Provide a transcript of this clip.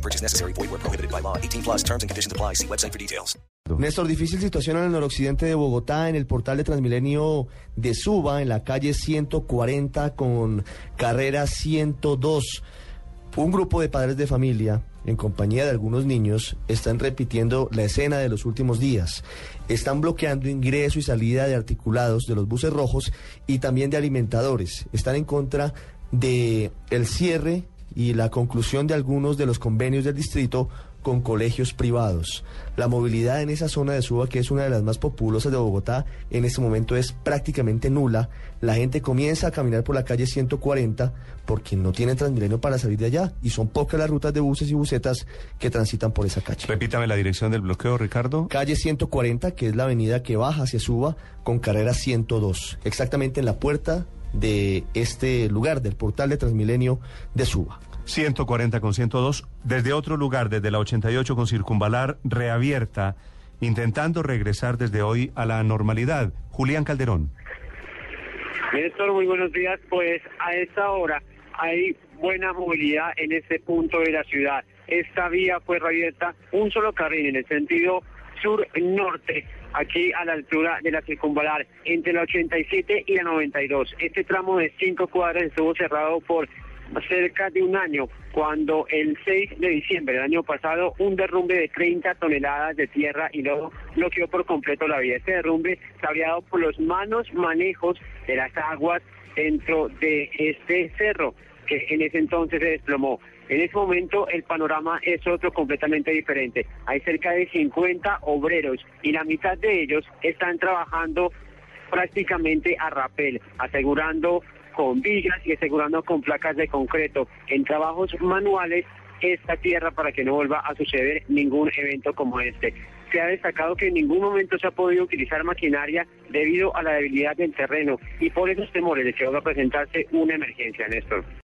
Purchase necessary. Void where prohibited by law. 18 plus terms and conditions apply. See website for details. Néstor, difícil situación en el noroccidente de Bogotá, en el portal de Transmilenio de Suba, en la calle 140 con carrera 102. Un grupo de padres de familia, en compañía de algunos niños, están repitiendo la escena de los últimos días. Están bloqueando ingreso y salida de articulados de los buses rojos y también de alimentadores. Están en contra de el cierre y la conclusión de algunos de los convenios del distrito con colegios privados. La movilidad en esa zona de Suba, que es una de las más populosas de Bogotá, en este momento es prácticamente nula. La gente comienza a caminar por la calle 140 porque no tienen Transmilenio para salir de allá y son pocas las rutas de buses y busetas que transitan por esa calle. Repítame la dirección del bloqueo, Ricardo. Calle 140, que es la avenida que baja hacia Suba, con carrera 102, exactamente en la puerta de este lugar, del portal de Transmilenio de Suba. 140 con 102, desde otro lugar, desde la 88 con circunvalar reabierta, intentando regresar desde hoy a la normalidad. Julián Calderón. Néstor, muy buenos días. Pues a esta hora hay buena movilidad en este punto de la ciudad. Esta vía fue reabierta un solo carril en el sentido sur-norte, aquí a la altura de la circunvalar, entre la 87 y la 92. Este tramo de cinco cuadras estuvo cerrado por cerca de un año, cuando el 6 de diciembre del año pasado un derrumbe de 30 toneladas de tierra y lodo bloqueó por completo la vía. Este derrumbe sabiado por los malos manejos de las aguas dentro de este cerro, que en ese entonces se desplomó. En ese momento el panorama es otro completamente diferente. Hay cerca de 50 obreros y la mitad de ellos están trabajando prácticamente a rapel, asegurando con vigas y asegurando con placas de concreto en trabajos manuales esta tierra para que no vuelva a suceder ningún evento como este. Se ha destacado que en ningún momento se ha podido utilizar maquinaria debido a la debilidad del terreno y por esos temores de que va a presentarse una emergencia, Néstor.